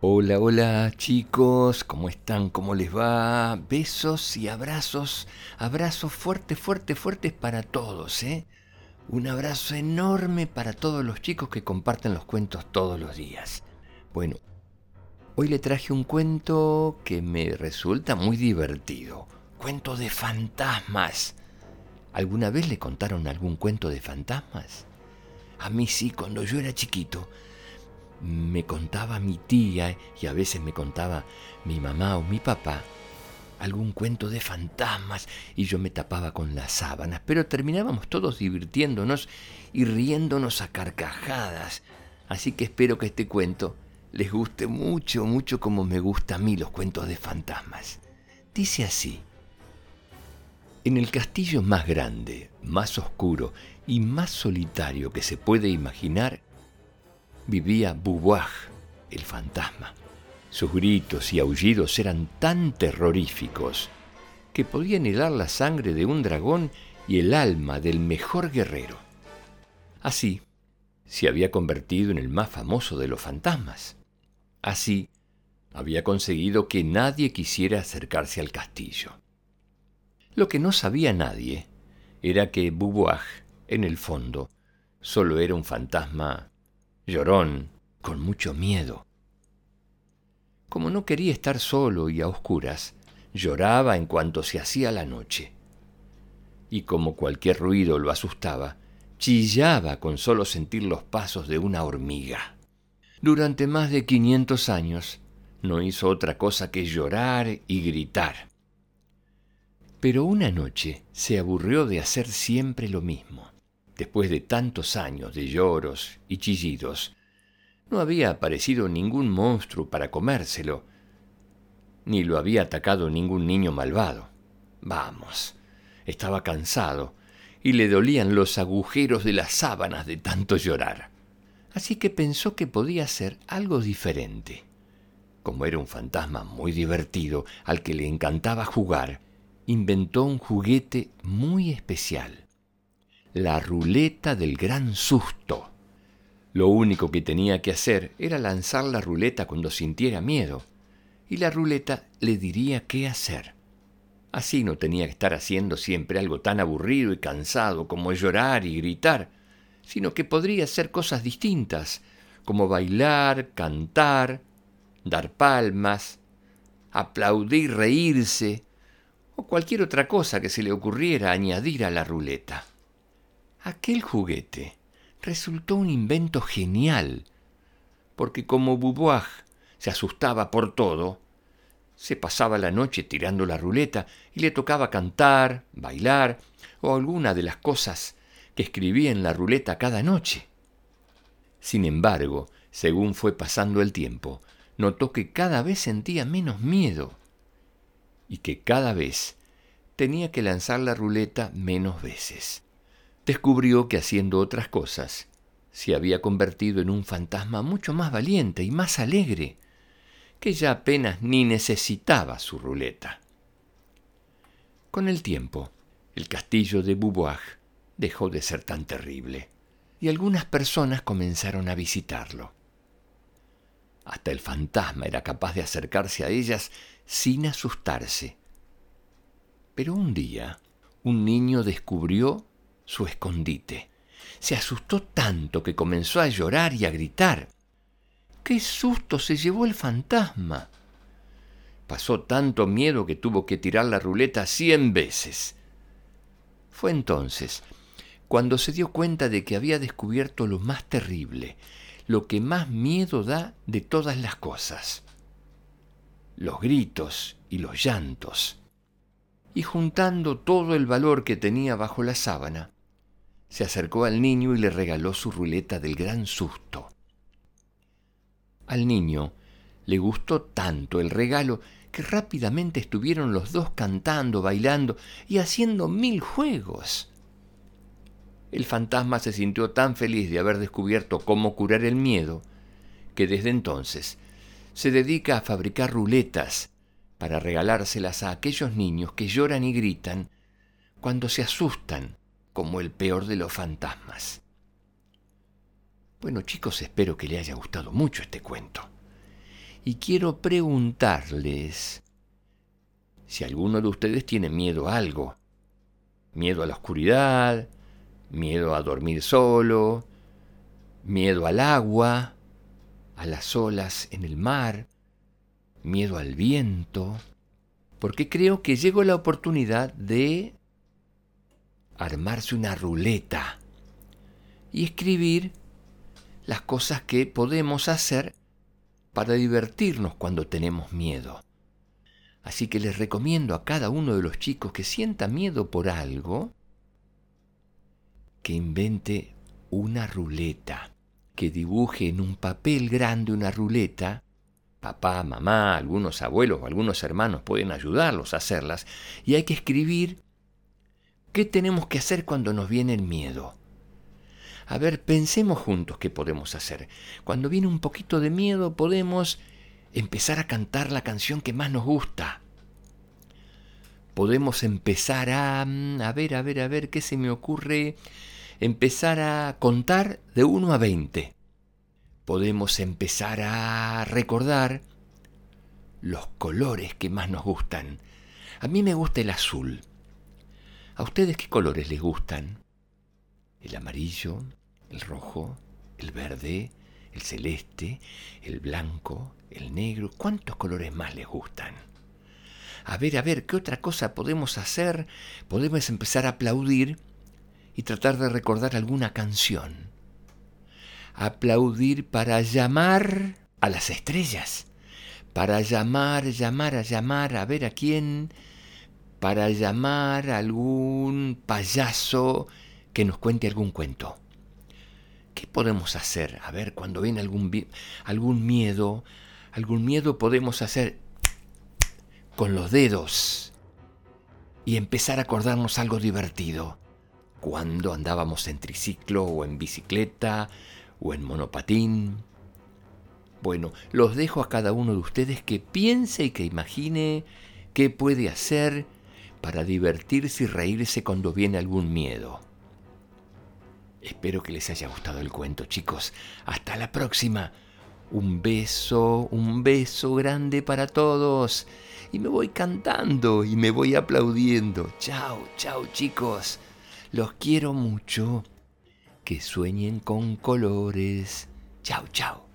Hola, hola chicos, ¿cómo están? ¿Cómo les va? Besos y abrazos, abrazos fuertes, fuertes, fuertes para todos, ¿eh? Un abrazo enorme para todos los chicos que comparten los cuentos todos los días. Bueno, hoy le traje un cuento que me resulta muy divertido. Cuento de fantasmas. ¿Alguna vez le contaron algún cuento de fantasmas? A mí sí, cuando yo era chiquito me contaba mi tía y a veces me contaba mi mamá o mi papá algún cuento de fantasmas y yo me tapaba con las sábanas, pero terminábamos todos divirtiéndonos y riéndonos a carcajadas. Así que espero que este cuento les guste mucho, mucho como me gusta a mí los cuentos de fantasmas. Dice así. En el castillo más grande, más oscuro y más solitario que se puede imaginar, vivía Bubuaj, el fantasma. Sus gritos y aullidos eran tan terroríficos que podían helar la sangre de un dragón y el alma del mejor guerrero. Así, se había convertido en el más famoso de los fantasmas. Así, había conseguido que nadie quisiera acercarse al castillo. Lo que no sabía nadie era que Bubuaj, en el fondo, solo era un fantasma llorón, con mucho miedo. Como no quería estar solo y a oscuras, lloraba en cuanto se hacía la noche. Y como cualquier ruido lo asustaba, chillaba con solo sentir los pasos de una hormiga. Durante más de quinientos años no hizo otra cosa que llorar y gritar. Pero una noche se aburrió de hacer siempre lo mismo después de tantos años de lloros y chillidos, no había aparecido ningún monstruo para comérselo, ni lo había atacado ningún niño malvado. Vamos, estaba cansado y le dolían los agujeros de las sábanas de tanto llorar. Así que pensó que podía hacer algo diferente. Como era un fantasma muy divertido al que le encantaba jugar, inventó un juguete muy especial la ruleta del gran susto. Lo único que tenía que hacer era lanzar la ruleta cuando sintiera miedo, y la ruleta le diría qué hacer. Así no tenía que estar haciendo siempre algo tan aburrido y cansado como llorar y gritar, sino que podría hacer cosas distintas, como bailar, cantar, dar palmas, aplaudir, reírse, o cualquier otra cosa que se le ocurriera añadir a la ruleta. Aquel juguete resultó un invento genial, porque como Bubuaj se asustaba por todo, se pasaba la noche tirando la ruleta y le tocaba cantar, bailar o alguna de las cosas que escribía en la ruleta cada noche. Sin embargo, según fue pasando el tiempo, notó que cada vez sentía menos miedo y que cada vez tenía que lanzar la ruleta menos veces descubrió que haciendo otras cosas se había convertido en un fantasma mucho más valiente y más alegre, que ya apenas ni necesitaba su ruleta. Con el tiempo, el castillo de Bubuaj dejó de ser tan terrible, y algunas personas comenzaron a visitarlo. Hasta el fantasma era capaz de acercarse a ellas sin asustarse. Pero un día, un niño descubrió su escondite. Se asustó tanto que comenzó a llorar y a gritar. ¡Qué susto se llevó el fantasma! Pasó tanto miedo que tuvo que tirar la ruleta cien veces. Fue entonces cuando se dio cuenta de que había descubierto lo más terrible, lo que más miedo da de todas las cosas. Los gritos y los llantos. Y juntando todo el valor que tenía bajo la sábana, se acercó al niño y le regaló su ruleta del gran susto. Al niño le gustó tanto el regalo que rápidamente estuvieron los dos cantando, bailando y haciendo mil juegos. El fantasma se sintió tan feliz de haber descubierto cómo curar el miedo que desde entonces se dedica a fabricar ruletas para regalárselas a aquellos niños que lloran y gritan cuando se asustan como el peor de los fantasmas. Bueno chicos, espero que les haya gustado mucho este cuento. y quiero preguntarles si alguno de ustedes tiene miedo a algo. Miedo a la oscuridad, miedo a dormir solo, miedo al agua, a las olas en el mar, miedo al viento, porque creo que llegó la oportunidad de armarse una ruleta y escribir las cosas que podemos hacer para divertirnos cuando tenemos miedo. Así que les recomiendo a cada uno de los chicos que sienta miedo por algo, que invente una ruleta, que dibuje en un papel grande una ruleta. Papá, mamá, algunos abuelos o algunos hermanos pueden ayudarlos a hacerlas. Y hay que escribir qué tenemos que hacer cuando nos viene el miedo. A ver, pensemos juntos qué podemos hacer. Cuando viene un poquito de miedo podemos empezar a cantar la canción que más nos gusta. Podemos empezar a... Mm, a ver, a ver, a ver, ¿qué se me ocurre? Empezar a contar de 1 a 20. Podemos empezar a recordar los colores que más nos gustan. A mí me gusta el azul. ¿A ustedes qué colores les gustan? El amarillo, el rojo, el verde, el celeste, el blanco, el negro. ¿Cuántos colores más les gustan? A ver, a ver, ¿qué otra cosa podemos hacer? Podemos empezar a aplaudir y tratar de recordar alguna canción. Aplaudir para llamar a las estrellas. Para llamar, llamar, a llamar, a ver a quién. Para llamar a algún payaso que nos cuente algún cuento. ¿Qué podemos hacer? A ver, cuando viene algún, algún miedo, algún miedo podemos hacer con los dedos y empezar a acordarnos algo divertido. Cuando andábamos en triciclo o en bicicleta o en monopatín. Bueno, los dejo a cada uno de ustedes que piense y que imagine qué puede hacer para divertirse y reírse cuando viene algún miedo. Espero que les haya gustado el cuento, chicos. Hasta la próxima. Un beso, un beso grande para todos. Y me voy cantando y me voy aplaudiendo. Chao, chao chicos. Los quiero mucho. Que sueñen con colores. Chao, chao.